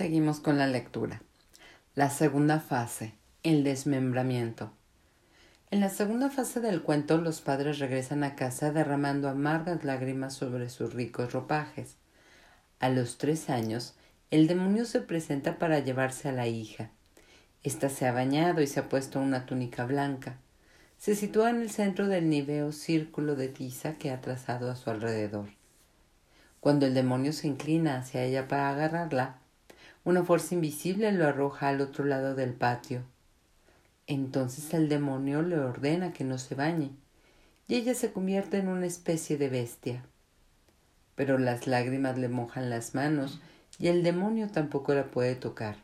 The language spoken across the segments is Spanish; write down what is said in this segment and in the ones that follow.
Seguimos con la lectura. La segunda fase, el desmembramiento. En la segunda fase del cuento, los padres regresan a casa derramando amargas lágrimas sobre sus ricos ropajes. A los tres años, el demonio se presenta para llevarse a la hija. Esta se ha bañado y se ha puesto una túnica blanca. Se sitúa en el centro del niveo círculo de tiza que ha trazado a su alrededor. Cuando el demonio se inclina hacia ella para agarrarla, una fuerza invisible lo arroja al otro lado del patio. Entonces el demonio le ordena que no se bañe, y ella se convierte en una especie de bestia. Pero las lágrimas le mojan las manos y el demonio tampoco la puede tocar.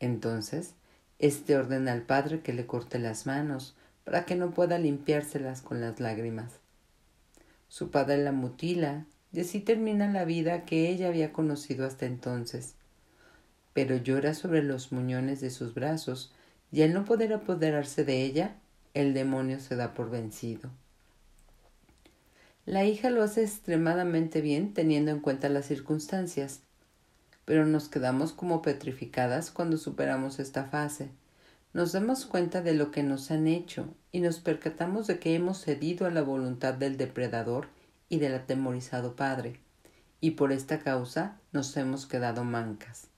Entonces, éste ordena al padre que le corte las manos para que no pueda limpiárselas con las lágrimas. Su padre la mutila y así termina la vida que ella había conocido hasta entonces. Pero llora sobre los muñones de sus brazos y al no poder apoderarse de ella, el demonio se da por vencido. La hija lo hace extremadamente bien teniendo en cuenta las circunstancias, pero nos quedamos como petrificadas cuando superamos esta fase. Nos damos cuenta de lo que nos han hecho y nos percatamos de que hemos cedido a la voluntad del depredador y del atemorizado padre, y por esta causa nos hemos quedado mancas.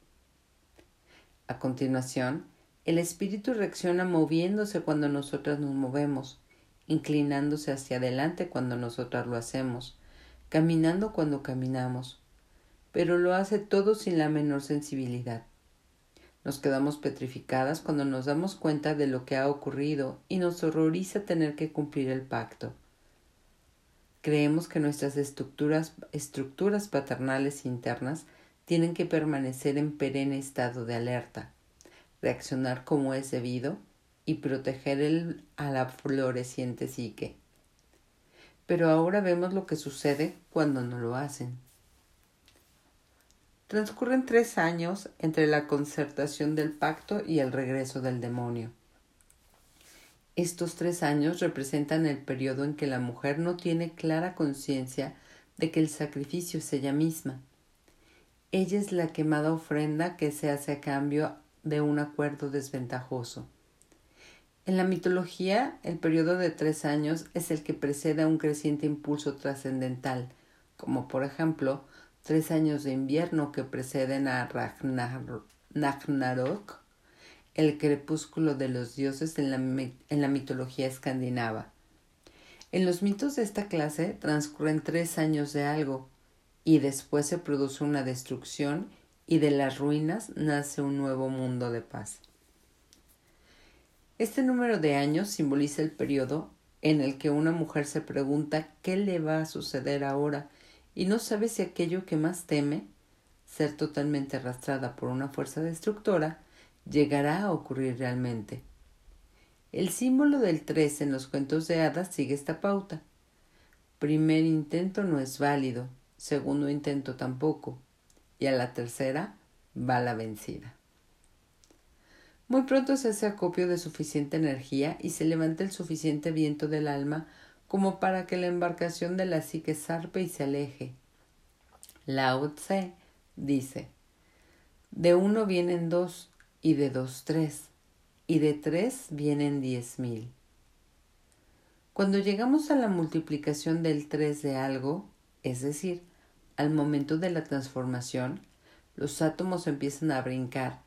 A continuación, el espíritu reacciona moviéndose cuando nosotras nos movemos, inclinándose hacia adelante cuando nosotras lo hacemos, caminando cuando caminamos, pero lo hace todo sin la menor sensibilidad. Nos quedamos petrificadas cuando nos damos cuenta de lo que ha ocurrido y nos horroriza tener que cumplir el pacto. Creemos que nuestras estructuras, estructuras paternales internas tienen que permanecer en perenne estado de alerta, reaccionar como es debido y proteger el, a la floreciente psique. Pero ahora vemos lo que sucede cuando no lo hacen. Transcurren tres años entre la concertación del pacto y el regreso del demonio. Estos tres años representan el periodo en que la mujer no tiene clara conciencia de que el sacrificio es ella misma. Ella es la quemada ofrenda que se hace a cambio de un acuerdo desventajoso. En la mitología, el periodo de tres años es el que precede a un creciente impulso trascendental, como por ejemplo tres años de invierno que preceden a Ragnarok, el crepúsculo de los dioses en la, en la mitología escandinava. En los mitos de esta clase transcurren tres años de algo, y después se produce una destrucción y de las ruinas nace un nuevo mundo de paz. Este número de años simboliza el periodo en el que una mujer se pregunta qué le va a suceder ahora y no sabe si aquello que más teme, ser totalmente arrastrada por una fuerza destructora, llegará a ocurrir realmente. El símbolo del tres en los cuentos de hadas sigue esta pauta. Primer intento no es válido, segundo intento tampoco, y a la tercera va la vencida. Muy pronto se hace acopio de suficiente energía y se levanta el suficiente viento del alma como para que la embarcación de la psique zarpe y se aleje. Lao Tse dice, de uno vienen dos, y de dos tres, y de tres vienen diez mil. Cuando llegamos a la multiplicación del tres de algo, es decir, al momento de la transformación, los átomos empiezan a brincar,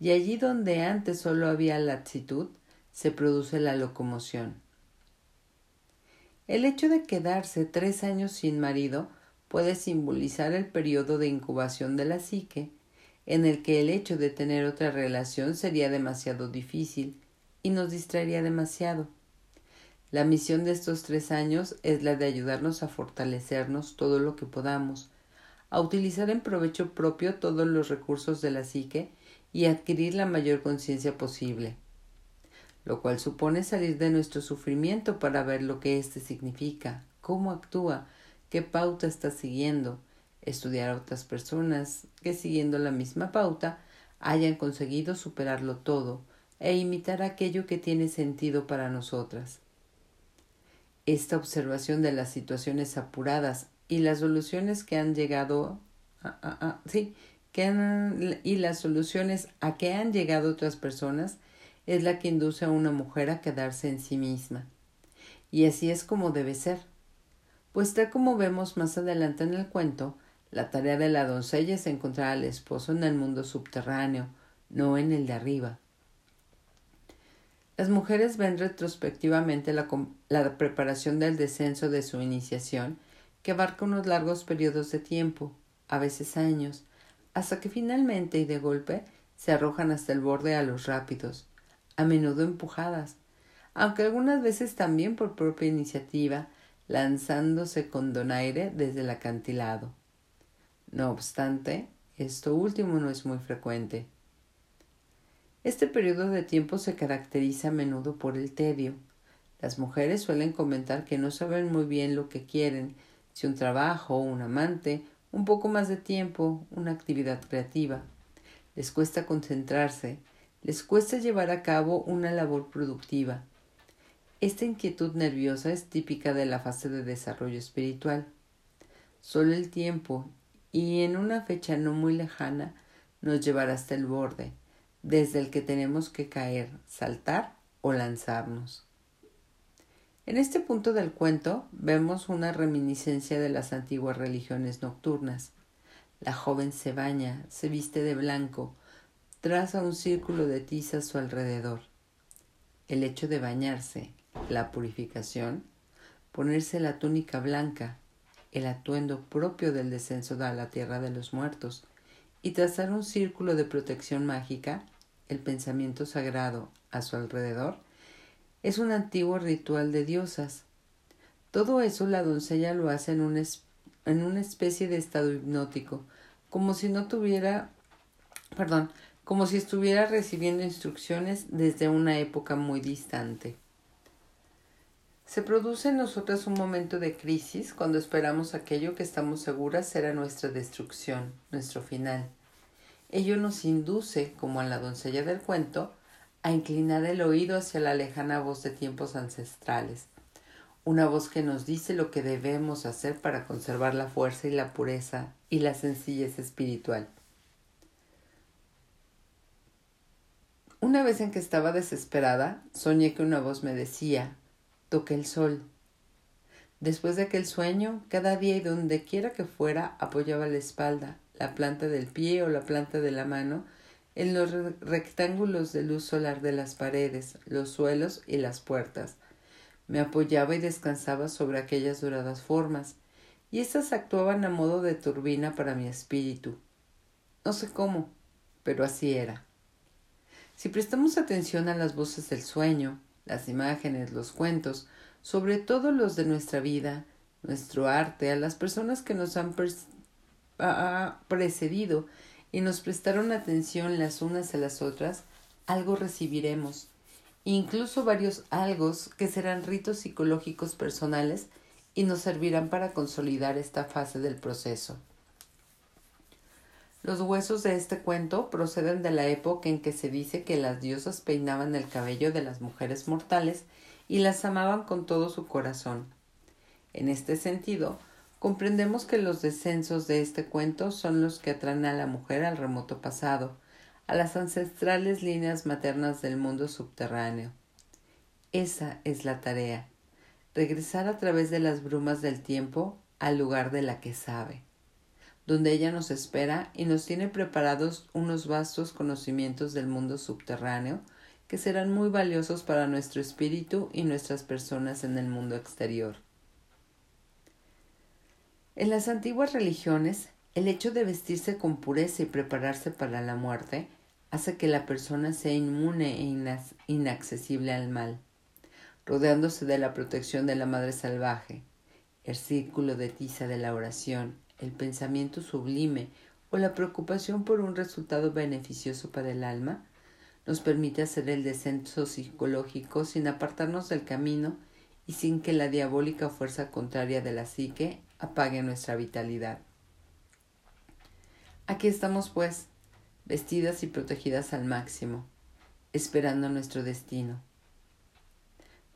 y allí donde antes solo había laxitud, se produce la locomoción. El hecho de quedarse tres años sin marido puede simbolizar el periodo de incubación de la psique, en el que el hecho de tener otra relación sería demasiado difícil y nos distraería demasiado. La misión de estos tres años es la de ayudarnos a fortalecernos todo lo que podamos, a utilizar en provecho propio todos los recursos de la psique y adquirir la mayor conciencia posible lo cual supone salir de nuestro sufrimiento para ver lo que éste significa, cómo actúa, qué pauta está siguiendo, estudiar a otras personas que siguiendo la misma pauta hayan conseguido superarlo todo e imitar aquello que tiene sentido para nosotras. Esta observación de las situaciones apuradas y las soluciones que han llegado sí, y las soluciones a que han llegado otras personas es la que induce a una mujer a quedarse en sí misma. Y así es como debe ser. Pues tal como vemos más adelante en el cuento, la tarea de la doncella es encontrar al esposo en el mundo subterráneo, no en el de arriba. Las mujeres ven retrospectivamente la, preparación del descenso de su iniciación, que abarca unos largos periodos de tiempo, a veces años, hasta que finalmente y de golpe se arrojan hasta el borde a los rápidos, a menudo empujadas, aunque algunas veces también por propia iniciativa, lanzándose con donaire desde el acantilado. No obstante, esto último no es muy frecuente. Este periodo de tiempo se caracteriza a menudo por el tedio. Las mujeres suelen comentar que no saben muy bien lo que quieren, si un trabajo, un amante, un poco más de tiempo, una actividad creativa. Les cuesta concentrarse, les cuesta llevar a cabo una labor productiva. Esta inquietud nerviosa es típica de la fase de desarrollo espiritual. Solo el tiempo, y en una fecha no muy lejana, nos llevará hasta el borde, desde el que tenemos que caer, saltar o lanzarnos. En este punto del cuento vemos una reminiscencia de las antiguas religiones nocturnas. La joven se baña, se viste de blanco, traza un círculo de tiza a su alrededor. El hecho de bañarse, la purificación, ponerse la túnica blanca, el atuendo propio del descenso a la tierra de los muertos, y trazar un círculo de protección mágica, el pensamiento sagrado a su alrededor, es un antiguo ritual de diosas. Todo eso la doncella lo hace en, en una especie de estado hipnótico, como si no tuviera, perdón, como si estuviera recibiendo instrucciones desde una época muy distante. Se produce en nosotras un momento de crisis cuando esperamos aquello que estamos seguras será nuestra destrucción, nuestro final. Ello nos induce, como a la doncella del cuento, a inclinar el oído hacia la lejana voz de tiempos ancestrales, una voz que nos dice lo que debemos hacer para conservar la fuerza y la pureza y la sencillez espiritual. Una vez en que estaba desesperada, soñé que una voz me decía toqué el sol. Después de aquel sueño, cada día y donde quiera que fuera, apoyaba la espalda, la planta del pie o la planta de la mano en los rectángulos de luz solar de las paredes, los suelos y las puertas. Me apoyaba y descansaba sobre aquellas doradas formas, y éstas actuaban a modo de turbina para mi espíritu. No sé cómo, pero así era. Si prestamos atención a las voces del sueño, las imágenes, los cuentos, sobre todo los de nuestra vida, nuestro arte, a las personas que nos han precedido y nos prestaron atención las unas a las otras, algo recibiremos, incluso varios algos que serán ritos psicológicos personales y nos servirán para consolidar esta fase del proceso. Los huesos de este cuento proceden de la época en que se dice que las diosas peinaban el cabello de las mujeres mortales y las amaban con todo su corazón. En este sentido, comprendemos que los descensos de este cuento son los que atraen a la mujer al remoto pasado, a las ancestrales líneas maternas del mundo subterráneo. Esa es la tarea, regresar a través de las brumas del tiempo al lugar de la que sabe donde ella nos espera y nos tiene preparados unos vastos conocimientos del mundo subterráneo que serán muy valiosos para nuestro espíritu y nuestras personas en el mundo exterior. En las antiguas religiones, el hecho de vestirse con pureza y prepararse para la muerte hace que la persona sea inmune e inaccesible al mal, rodeándose de la protección de la Madre Salvaje, el círculo de tiza de la oración, el pensamiento sublime o la preocupación por un resultado beneficioso para el alma, nos permite hacer el descenso psicológico sin apartarnos del camino y sin que la diabólica fuerza contraria de la psique apague nuestra vitalidad. Aquí estamos, pues, vestidas y protegidas al máximo, esperando nuestro destino.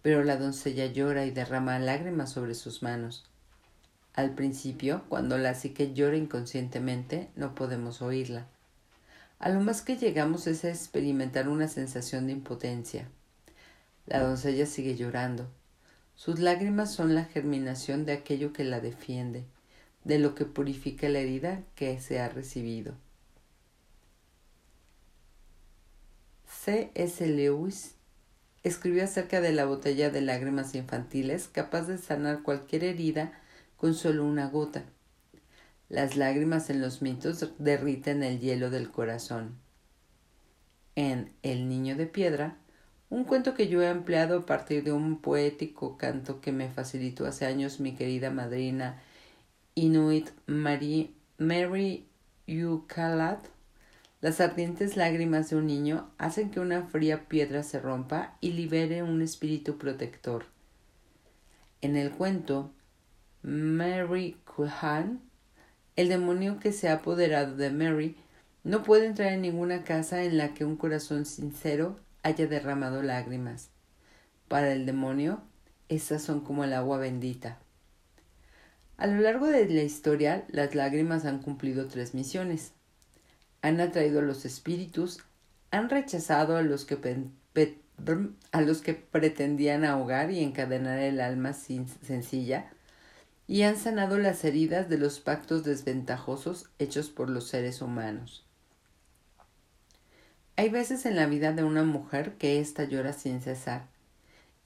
Pero la doncella llora y derrama lágrimas sobre sus manos. Al principio, cuando la psique llora inconscientemente, no podemos oírla. A lo más que llegamos es a experimentar una sensación de impotencia. La doncella sigue llorando. Sus lágrimas son la germinación de aquello que la defiende, de lo que purifica la herida que se ha recibido. C. S. Lewis escribió acerca de la botella de lágrimas infantiles capaz de sanar cualquier herida con solo una gota. Las lágrimas en los mitos derriten el hielo del corazón. En El niño de piedra, un cuento que yo he empleado a partir de un poético canto que me facilitó hace años mi querida madrina Inuit Mary, Mary Ukalat, las ardientes lágrimas de un niño hacen que una fría piedra se rompa y libere un espíritu protector. En el cuento Mary Kuhan, el demonio que se ha apoderado de Mary no puede entrar en ninguna casa en la que un corazón sincero haya derramado lágrimas. Para el demonio, esas son como el agua bendita. A lo largo de la historia, las lágrimas han cumplido tres misiones han atraído a los espíritus, han rechazado a los que, a los que pretendían ahogar y encadenar el alma sencilla, y han sanado las heridas de los pactos desventajosos hechos por los seres humanos. Hay veces en la vida de una mujer que ésta llora sin cesar,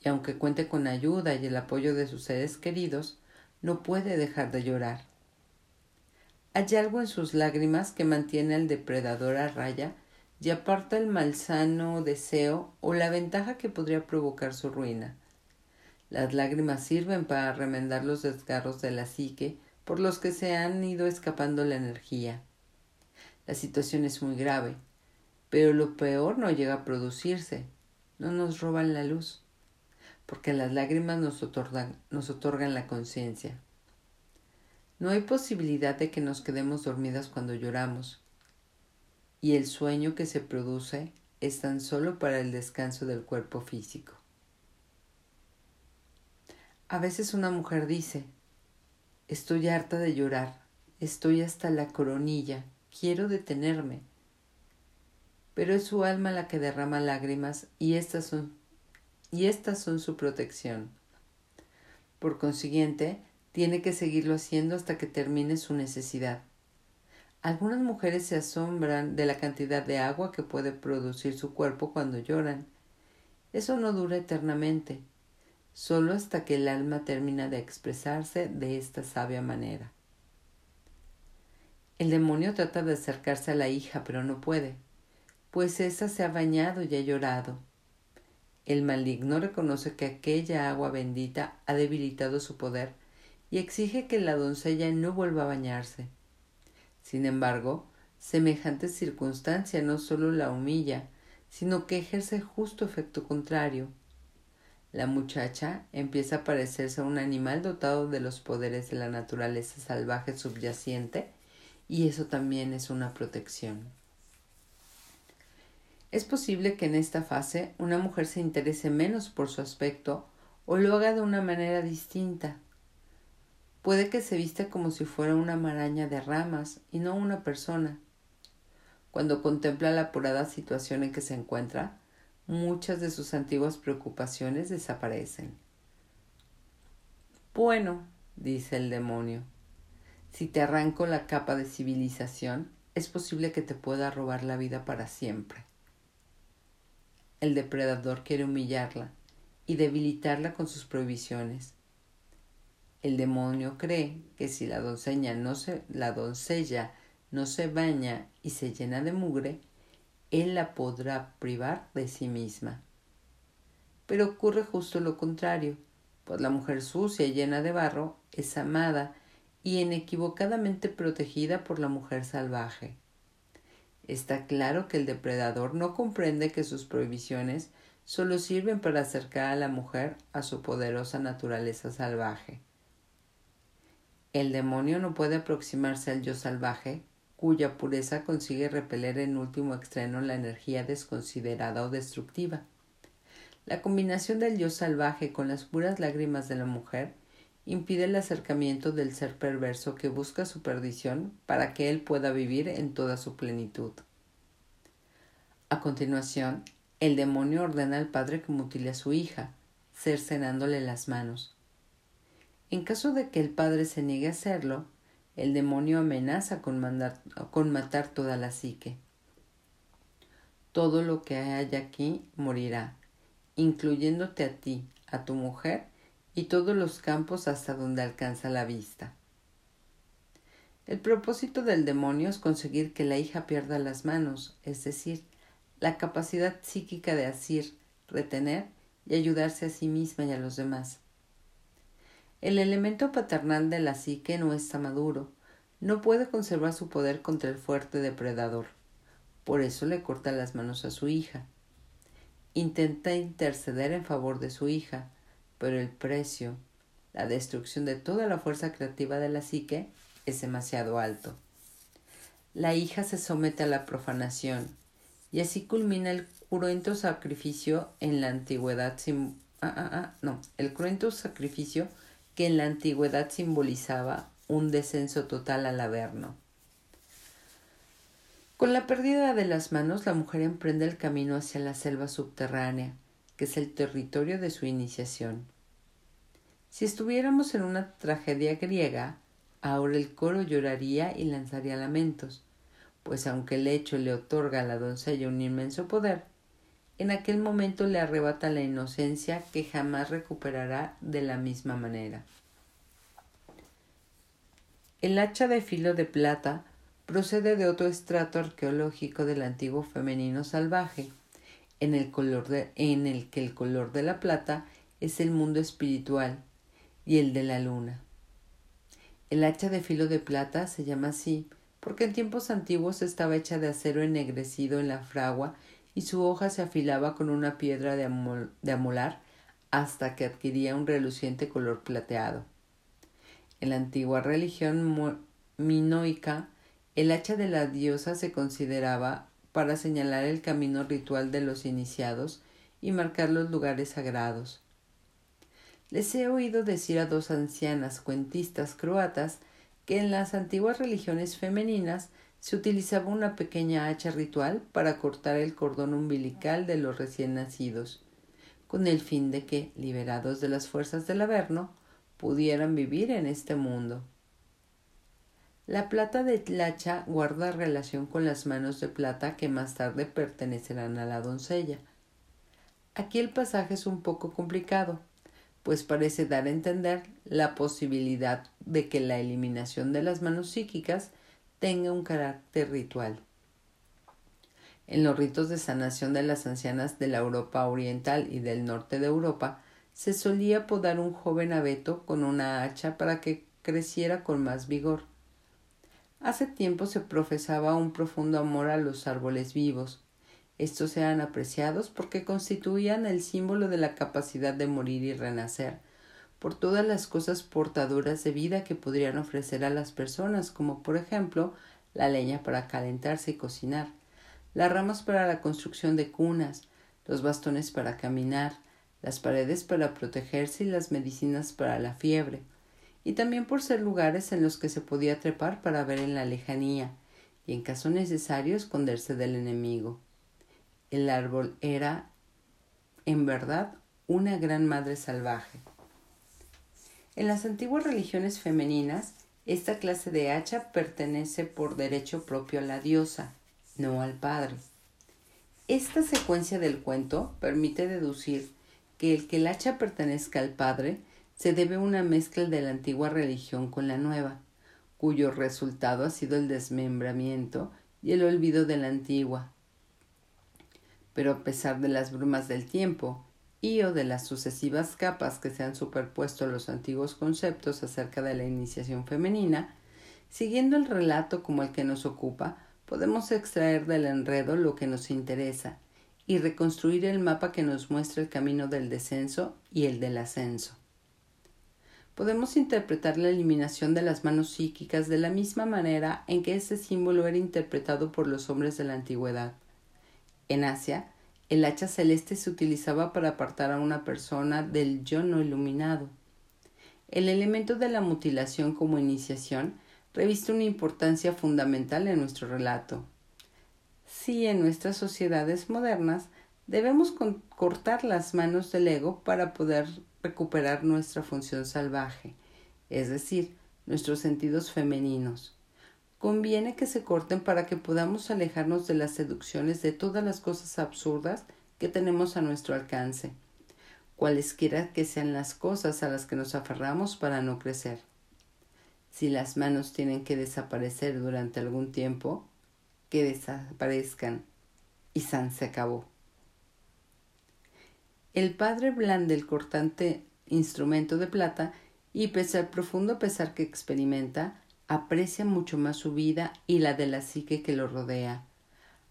y aunque cuente con ayuda y el apoyo de sus seres queridos, no puede dejar de llorar. Hay algo en sus lágrimas que mantiene al depredador a raya y aparta el malsano deseo o la ventaja que podría provocar su ruina. Las lágrimas sirven para remendar los desgarros de la psique por los que se han ido escapando la energía. La situación es muy grave, pero lo peor no llega a producirse. No nos roban la luz, porque las lágrimas nos otorgan, nos otorgan la conciencia. No hay posibilidad de que nos quedemos dormidas cuando lloramos, y el sueño que se produce es tan solo para el descanso del cuerpo físico. A veces una mujer dice, estoy harta de llorar, estoy hasta la coronilla, quiero detenerme. Pero es su alma la que derrama lágrimas y estas son, y estas son su protección. Por consiguiente, tiene que seguirlo haciendo hasta que termine su necesidad. Algunas mujeres se asombran de la cantidad de agua que puede producir su cuerpo cuando lloran. Eso no dura eternamente, solo hasta que el alma termina de expresarse de esta sabia manera. El demonio trata de acercarse a la hija, pero no puede, pues ésta se ha bañado y ha llorado. El maligno reconoce que aquella agua bendita ha debilitado su poder y exige que la doncella no vuelva a bañarse. Sin embargo, semejante circunstancia no solo la humilla, sino que ejerce justo efecto contrario. La muchacha empieza a parecerse a un animal dotado de los poderes de la naturaleza salvaje subyacente, y eso también es una protección. Es posible que en esta fase una mujer se interese menos por su aspecto o lo haga de una manera distinta, Puede que se vista como si fuera una maraña de ramas y no una persona. Cuando contempla la apurada situación en que se encuentra, muchas de sus antiguas preocupaciones desaparecen. Bueno, dice el demonio, si te arranco la capa de civilización, es posible que te pueda robar la vida para siempre. El depredador quiere humillarla y debilitarla con sus prohibiciones. El demonio cree que si la doncella no se, la doncella no se baña y se llena de mugre, él la podrá privar de sí misma. Pero ocurre justo lo contrario, pues la mujer sucia y llena de barro es amada y inequivocadamente protegida por la mujer salvaje. Está claro que el depredador no comprende que sus prohibiciones solo sirven para acercar a la mujer a su poderosa naturaleza salvaje. El demonio no puede aproximarse al yo salvaje, cuya pureza consigue repeler en último extremo la energía desconsiderada o destructiva. La combinación del yo salvaje con las puras lágrimas de la mujer impide el acercamiento del ser perverso que busca su perdición para que él pueda vivir en toda su plenitud. A continuación, el demonio ordena al padre que mutile a su hija, cercenándole las manos. En caso de que el padre se niegue a hacerlo, el demonio amenaza con, matar toda la psique. Todo lo que haya aquí morirá, incluyéndote a ti, a tu mujer y todos los campos hasta donde alcanza la vista. El propósito del demonio es conseguir que la hija pierda las manos, es decir, la capacidad psíquica de asir, retener y ayudarse a sí misma y a los demás. El elemento paternal de la psique no está maduro, no puede conservar su poder contra el fuerte depredador. Por eso le corta las manos a su hija. Intenta interceder en favor de su hija, pero el precio, la destrucción de toda la fuerza creativa de la psique, es demasiado alto. La hija se somete a la profanación, y así culmina el cruento sacrificio en la antigüedad ah, ah, ah, no, el cruento sacrificio que en la antigüedad simbolizaba un descenso total al averno. Con la pérdida de las manos, la mujer emprende el camino hacia la selva subterránea, que es el territorio de su iniciación. Si estuviéramos en una tragedia griega, ahora el coro lloraría y lanzaría lamentos, pues aunque el hecho le otorga a la doncella un inmenso poder, en aquel momento le arrebata la inocencia que jamás recuperará de la misma manera. El hacha de filo de plata procede de otro estrato arqueológico del antiguo femenino salvaje, en el, color en el que el color de la plata es el mundo espiritual y el de la luna. El hacha de filo de plata se llama así porque en tiempos antiguos estaba hecha de acero ennegrecido en la fragua y su hoja se afilaba con una piedra de, de amolar hasta que adquiría un reluciente color plateado. En la antigua religión minoica, el hacha de la diosa se consideraba para señalar el camino ritual de los iniciados y marcar los lugares sagrados. Les he oído decir a dos ancianas cuentistas croatas que en las antiguas religiones femeninas se utilizaba una pequeña hacha ritual para cortar el cordón umbilical de los recién nacidos, con el fin de que, liberados de las fuerzas del Averno, pudieran vivir en este mundo. La plata de hacha guarda relación con las manos de plata que más tarde pertenecerán a la doncella. Aquí el pasaje es un poco complicado, pues parece dar a entender la posibilidad de que la eliminación de las manos psíquicas tenga un carácter ritual. En los ritos de sanación de las ancianas de la Europa oriental y del norte de Europa, se solía podar un joven abeto con una hacha para que creciera con más vigor. Hace tiempo se profesaba un profundo amor a los árboles vivos, estos eran apreciados porque constituían el símbolo de la capacidad de morir y renacer, por todas las cosas portadoras de vida que podrían ofrecer a las personas, como por ejemplo la leña para calentarse y cocinar, las ramas para la construcción de cunas, los bastones para caminar, las paredes para protegerse y las medicinas para la fiebre, y también por ser lugares en los que se podía trepar para ver en la lejanía, y en caso necesario esconderse del enemigo. El árbol era, en verdad, una gran madre salvaje. En las antiguas religiones femeninas, esta clase de hacha pertenece por derecho propio a la diosa, no al padre. Esta secuencia del cuento permite deducir que el que el hacha pertenezca al padre se debe a una mezcla de la antigua religión con la nueva, cuyo resultado ha sido el desmembramiento y el olvido de la antigua, pero a pesar de las brumas del tiempo y o de las sucesivas capas que se han superpuesto a los antiguos conceptos acerca de la iniciación femenina, siguiendo el relato como el que nos ocupa, podemos extraer del enredo lo que nos interesa y reconstruir el mapa que nos muestra el camino del descenso y el del ascenso. Podemos interpretar la eliminación de las manos psíquicas de la misma manera en que este símbolo era interpretado por los hombres de la antigüedad. En Asia, el hacha celeste se utilizaba para apartar a una persona del yo no iluminado. el elemento de la mutilación como iniciación reviste una importancia fundamental en nuestro relato. Si en nuestras sociedades modernas debemos cortar las manos del ego para poder recuperar nuestra función salvaje, es decir, nuestros sentidos femeninos. Conviene que se corten para que podamos alejarnos de las seducciones de todas las cosas absurdas que tenemos a nuestro alcance, cualesquiera que sean las cosas a las que nos aferramos para no crecer. Si las manos tienen que desaparecer durante algún tiempo, que desaparezcan y San se acabó. El padre blande el cortante instrumento de plata y pese al profundo pesar que experimenta, aprecia mucho más su vida y la de la psique que lo rodea.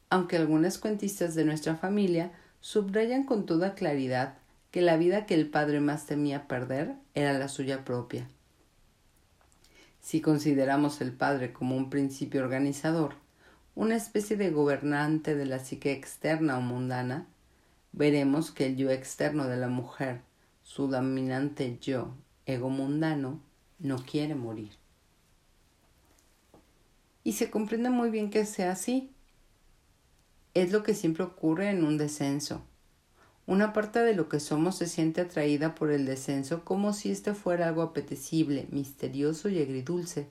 Aunque algunas cuentistas de nuestra familia subrayan con toda claridad que la vida que el padre más temía perder era la suya propia. Si consideramos el padre como un principio organizador, una especie de gobernante de la psique externa o mundana, veremos que el yo externo de la mujer, su dominante yo, ego mundano, no quiere morir. Y se comprende muy bien que sea así, es lo que siempre ocurre en un descenso. Una parte de lo que somos se siente atraída por el descenso como si éste fuera algo apetecible, misterioso y agridulce.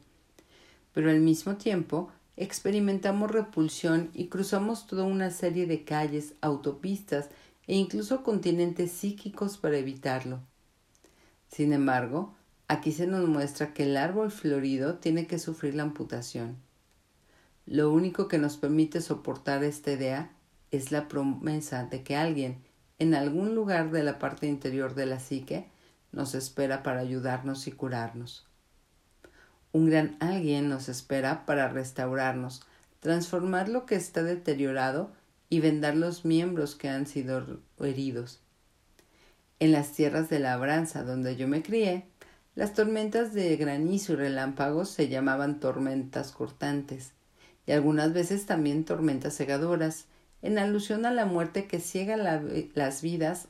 Pero al mismo tiempo experimentamos repulsión y cruzamos toda una serie de calles, autopistas e incluso continentes psíquicos para evitarlo. Sin embargo, aquí se nos muestra que el árbol florido tiene que sufrir la amputación. Lo único que nos permite soportar esta idea es la promesa de que alguien, en algún lugar de la parte interior de la psique, nos espera para ayudarnos y curarnos. Un gran alguien nos espera para restaurarnos, transformar lo que está deteriorado y vendar los miembros que han sido heridos. En las tierras de labranza donde yo me crié, las tormentas de granizo y relámpagos se llamaban tormentas cortantes y algunas veces también tormentas cegadoras, en alusión a la muerte que ciega las vidas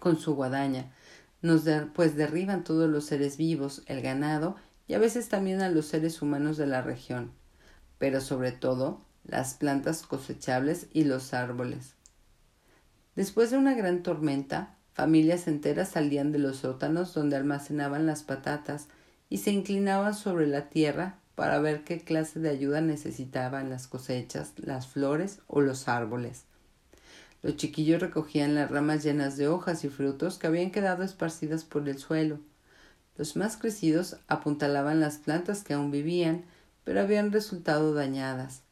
con su guadaña, nos pues derriban todos los seres vivos, el ganado y a veces también a los seres humanos de la región, pero sobre todo las plantas cosechables y los árboles. Después de una gran tormenta, familias enteras salían de los sótanos donde almacenaban las patatas y se inclinaban sobre la tierra para ver qué clase de ayuda necesitaban las cosechas, las flores o los árboles. Los chiquillos recogían las ramas llenas de hojas y frutos que habían quedado esparcidas por el suelo. Los más crecidos apuntalaban las plantas que aún vivían, pero habían resultado dañadas.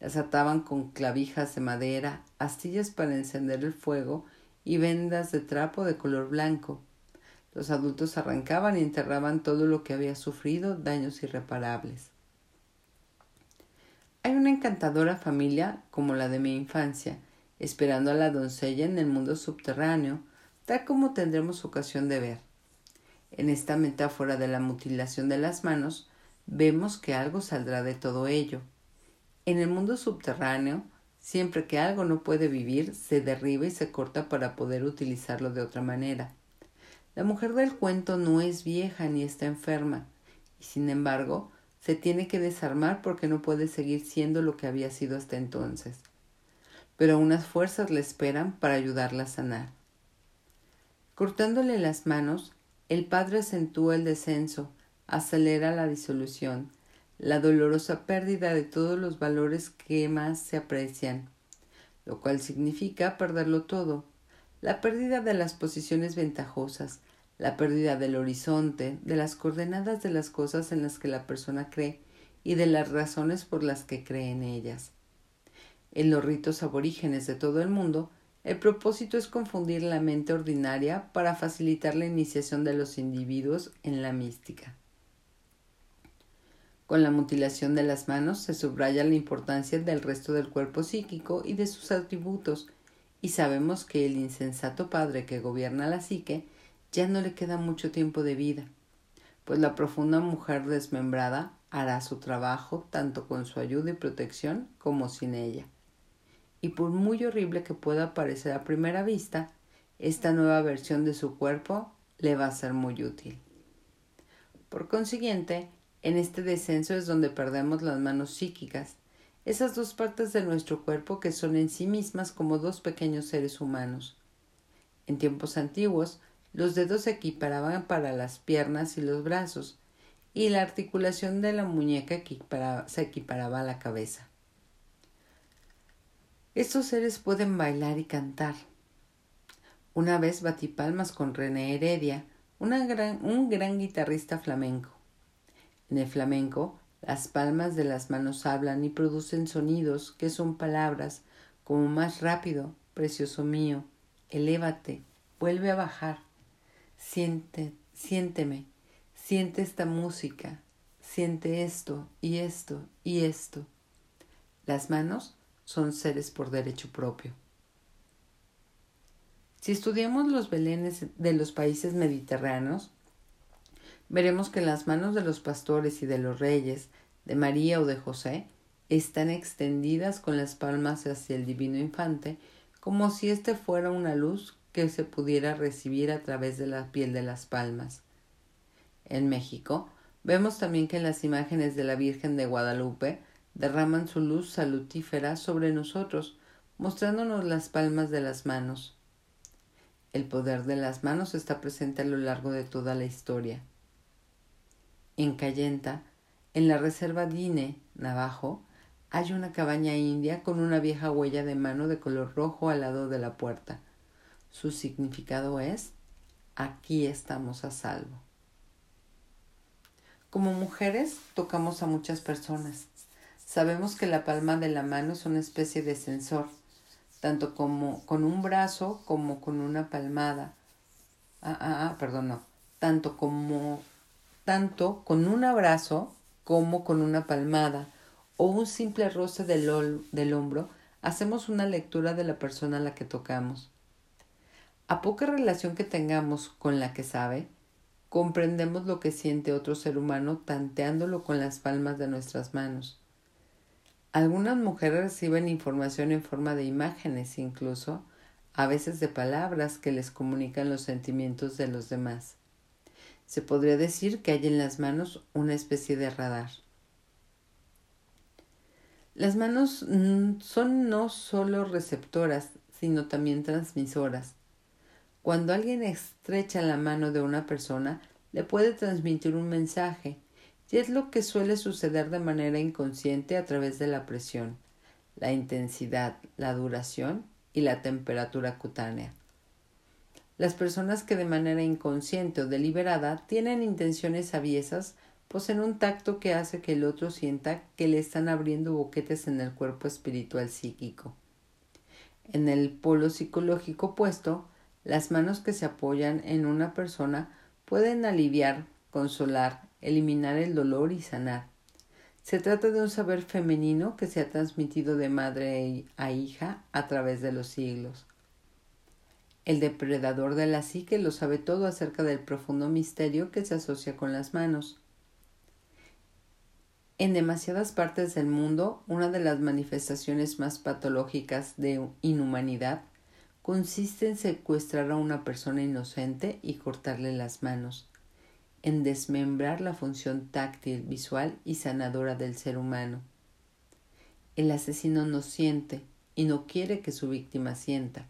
Las ataban con clavijas de madera, astillas para encender el fuego y vendas de trapo de color blanco. Los adultos arrancaban y enterraban todo lo que había sufrido daños irreparables. Hay una encantadora familia como la de mi infancia, esperando a la doncella en el mundo subterráneo, tal como tendremos ocasión de ver. En esta metáfora de la mutilación de las manos, vemos que algo saldrá de todo ello. En el mundo subterráneo, siempre que algo no puede vivir, se derriba y se corta para poder utilizarlo de otra manera. La mujer del cuento no es vieja ni está enferma, y sin embargo se tiene que desarmar porque no puede seguir siendo lo que había sido hasta entonces. Pero unas fuerzas le esperan para ayudarla a sanar. Cortándole las manos, el padre acentúa el descenso, acelera la disolución, la dolorosa pérdida de todos los valores que más se aprecian, lo cual significa perderlo todo, la pérdida de las posiciones ventajosas, la pérdida del horizonte, de las coordenadas de las cosas en las que la persona cree y de las razones por las que cree en ellas. En los ritos aborígenes de todo el mundo, el propósito es confundir la mente ordinaria para facilitar la iniciación de los individuos en la mística. Con la mutilación de las manos se subraya la importancia del resto del cuerpo psíquico y de sus atributos, y sabemos que el insensato padre que gobierna la psique ya no le queda mucho tiempo de vida, pues la profunda mujer desmembrada hará su trabajo tanto con su ayuda y protección como sin ella. Y por muy horrible que pueda parecer a primera vista, esta nueva versión de su cuerpo le va a ser muy útil. Por consiguiente, en este descenso es donde perdemos las manos psíquicas, esas dos partes de nuestro cuerpo que son en sí mismas como dos pequeños seres humanos. En tiempos antiguos, los dedos se equiparaban para las piernas y los brazos, y la articulación de la muñeca se equiparaba a la cabeza. Estos seres pueden bailar y cantar. Una vez batí palmas con René Heredia, un gran guitarrista flamenco. En el flamenco, las palmas de las manos hablan y producen sonidos que son palabras como más rápido, precioso mío, elévate, vuelve a bajar, siente, siénteme, siente esta música, siente esto y esto y esto. Las manos son seres por derecho propio. Si estudiamos los belenes de los países mediterráneos, veremos que las manos de los pastores y de los reyes, de María o de José, están extendidas con las palmas hacia el divino infante, como si éste fuera una luz que se pudiera recibir a través de la piel de las palmas. En México, vemos también que las imágenes de la Virgen de Guadalupe derraman su luz salutífera sobre nosotros, mostrándonos las palmas de las manos. El poder de las manos está presente a lo largo de toda la historia. En Cayenta, en la reserva Dine, Navajo, hay una cabaña india con una vieja huella de mano de color rojo al lado de la puerta. Su significado es aquí estamos a salvo. Como mujeres tocamos a muchas personas. Sabemos que la palma de la mano es una especie de sensor, tanto como con un brazo como con una palmada. Ah, ah, ah, perdón, no. Tanto como tanto con un abrazo como con una palmada o un simple roce del, del hombro, hacemos una lectura de la persona a la que tocamos. A poca relación que tengamos con la que sabe, comprendemos lo que siente otro ser humano tanteándolo con las palmas de nuestras manos. Algunas mujeres reciben información en forma de imágenes incluso, a veces de palabras que les comunican los sentimientos de los demás. Se podría decir que hay en las manos una especie de radar. Las manos mm, son no solo receptoras, sino también transmisoras. Cuando alguien estrecha la mano de una persona, le puede transmitir un mensaje, y es lo que suele suceder de manera inconsciente a través de la presión, la intensidad, la duración y la temperatura cutánea. Las personas que de manera inconsciente o deliberada tienen intenciones aviesas poseen un tacto que hace que el otro sienta que le están abriendo boquetes en el cuerpo espiritual psíquico. En el polo psicológico opuesto, las manos que se apoyan en una persona pueden aliviar, consolar, eliminar el dolor y sanar. Se trata de un saber femenino que se ha transmitido de madre a hija a través de los siglos. El depredador de la psique lo sabe todo acerca del profundo misterio que se asocia con las manos. En demasiadas partes del mundo, una de las manifestaciones más patológicas de inhumanidad consiste en secuestrar a una persona inocente y cortarle las manos, en desmembrar la función táctil, visual y sanadora del ser humano. El asesino no siente y no quiere que su víctima sienta.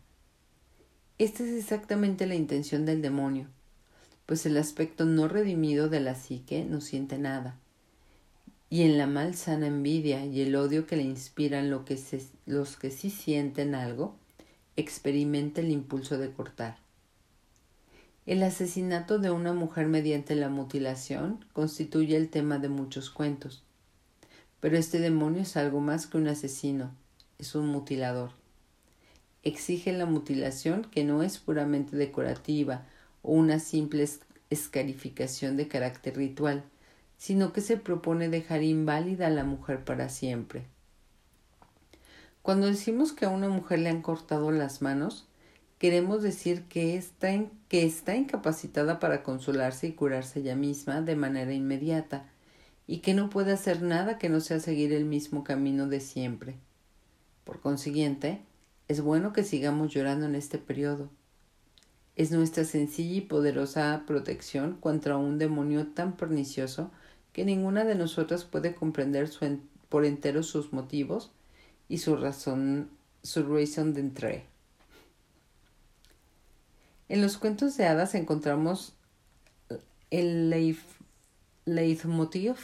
Esta es exactamente la intención del demonio, pues el aspecto no redimido de la psique no siente nada. Y en la malsana envidia y el odio que le inspiran los que sí sienten algo, experimenta el impulso de cortar. El asesinato de una mujer mediante la mutilación constituye el tema de muchos cuentos. Pero este demonio es algo más que un asesino, es un mutilador exige la mutilación que no es puramente decorativa o una simple escarificación de carácter ritual, sino que se propone dejar inválida a la mujer para siempre. Cuando decimos que a una mujer le han cortado las manos, queremos decir que está, que está incapacitada para consolarse y curarse ella misma de manera inmediata, y que no puede hacer nada que no sea seguir el mismo camino de siempre. Por consiguiente, es bueno que sigamos llorando en este periodo. Es nuestra sencilla y poderosa protección contra un demonio tan pernicioso que ninguna de nosotras puede comprender por entero sus motivos y su razón, su razón de. En los cuentos de hadas encontramos el leitmotiv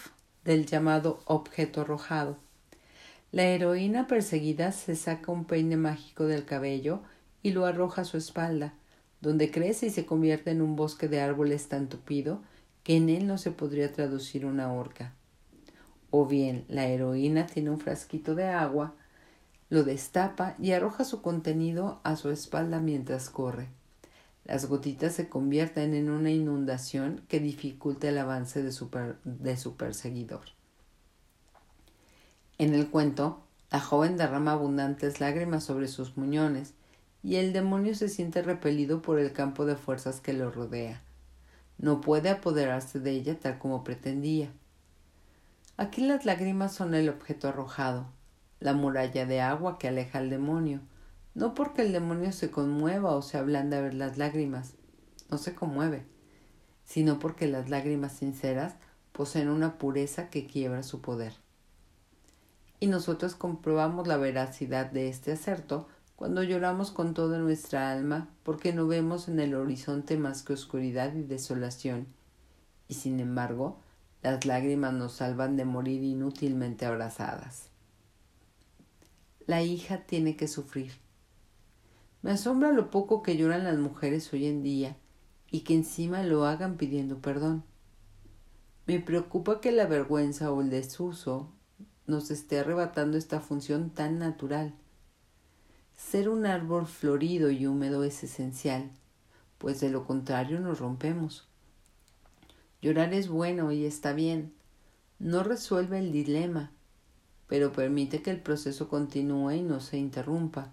del llamado objeto arrojado. La heroína perseguida se saca un peine mágico del cabello y lo arroja a su espalda, donde crece y se convierte en un bosque de árboles tan tupido que en él no se podría traducir una horca. O bien la heroína tiene un frasquito de agua, lo destapa y arroja su contenido a su espalda mientras corre. Las gotitas se convierten en una inundación que dificulta el avance de su, de su perseguidor. En el cuento, la joven derrama abundantes lágrimas sobre sus muñones y el demonio se siente repelido por el campo de fuerzas que lo rodea. No puede apoderarse de ella tal como pretendía. Aquí las lágrimas son el objeto arrojado, la muralla de agua que aleja al demonio, no porque el demonio se conmueva o se ablande a ver las lágrimas, no se conmueve, sino porque las lágrimas sinceras poseen una pureza que quiebra su poder. Y nosotros comprobamos la veracidad de este acerto cuando lloramos con toda nuestra alma porque no vemos en el horizonte más que oscuridad y desolación, y sin embargo las lágrimas nos salvan de morir inútilmente abrazadas. La hija tiene que sufrir me asombra lo poco que lloran las mujeres hoy en día y que encima lo hagan pidiendo perdón. Me preocupa que la vergüenza o el desuso nos esté arrebatando esta función tan natural. Ser un árbol florido y húmedo es esencial, pues de lo contrario nos rompemos. Llorar es bueno y está bien. No resuelve el dilema, pero permite que el proceso continúe y no se interrumpa.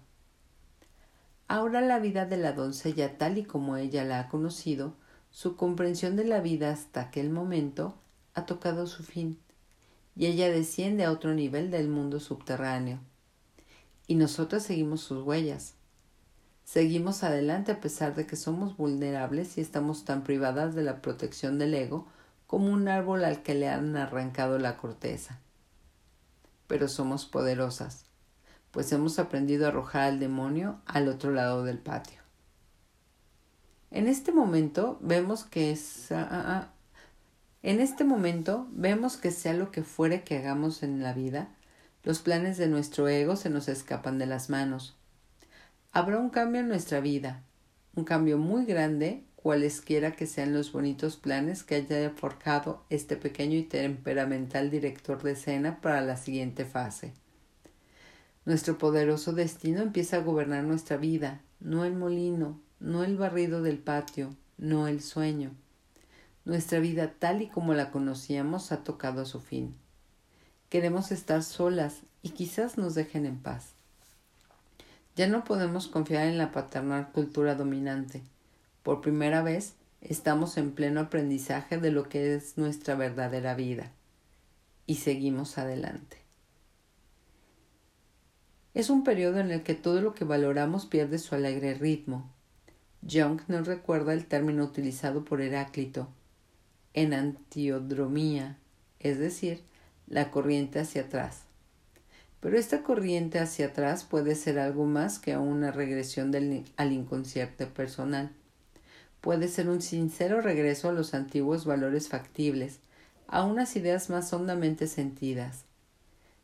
Ahora la vida de la doncella tal y como ella la ha conocido, su comprensión de la vida hasta aquel momento ha tocado su fin, y ella desciende a otro nivel del mundo subterráneo. Y nosotras seguimos sus huellas. Seguimos adelante a pesar de que somos vulnerables y estamos tan privadas de la protección del ego como un árbol al que le han arrancado la corteza. Pero somos poderosas pues hemos aprendido a arrojar al demonio al otro lado del patio. En este momento vemos que es, ah, ah, ah, en este momento vemos que sea lo que fuere que hagamos en la vida, los planes de nuestro ego se nos escapan de las manos. Habrá un cambio en nuestra vida, un cambio muy grande, cualesquiera que sean los bonitos planes que haya forjado este pequeño y temperamental director de escena para la siguiente fase. Nuestro poderoso destino empieza a gobernar nuestra vida, no el molino, no el barrido del patio, no el sueño. Nuestra vida tal y como la conocíamos ha tocado a su fin. Queremos estar solas y quizás nos dejen en paz. Ya no podemos confiar en la paternal cultura dominante. Por primera vez estamos en pleno aprendizaje de lo que es nuestra verdadera vida. Y seguimos adelante. Es un periodo en el que todo lo que valoramos pierde su alegre ritmo. Jung nos recuerda el término utilizado por Heráclito, en antiodromía, es decir, la corriente hacia atrás. Pero esta corriente hacia atrás puede ser algo más que una regresión al inconsciente personal. Puede ser un sincero regreso a los antiguos valores factibles, a unas ideas más hondamente sentidas.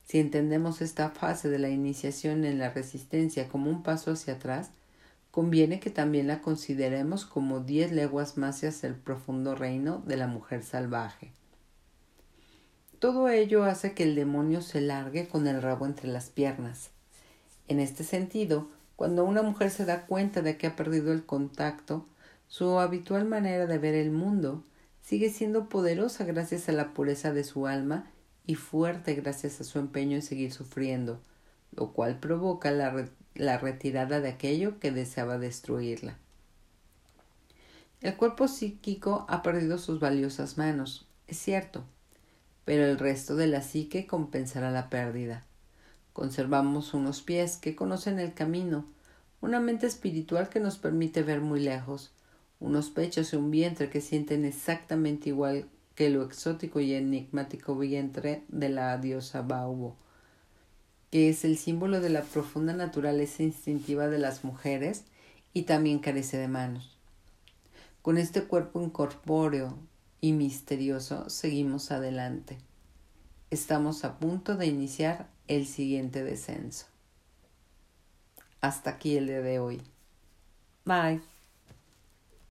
Si entendemos esta fase de la iniciación en la resistencia como un paso hacia atrás, conviene que también la consideremos como diez leguas más hacia el profundo reino de la mujer salvaje. Todo ello hace que el demonio se largue con el rabo entre las piernas. En este sentido, cuando una mujer se da cuenta de que ha perdido el contacto, su habitual manera de ver el mundo sigue siendo poderosa gracias a la pureza de su alma y fuerte gracias a su empeño en seguir sufriendo, lo cual provoca la, la retirada de aquello que deseaba destruirla. El cuerpo psíquico ha perdido sus valiosas manos, es cierto, pero el resto de la psique compensará la pérdida. Conservamos unos pies que conocen el camino, una mente espiritual que nos permite ver muy lejos, unos pechos y un vientre que sienten exactamente igual que lo exótico y enigmático vientre de la diosa Baubo, que es el símbolo de la profunda naturaleza instintiva de las mujeres y también carece de manos. Con este cuerpo incorpóreo y misterioso seguimos adelante. Estamos a punto de iniciar el siguiente descenso. Hasta aquí el día de hoy. Bye.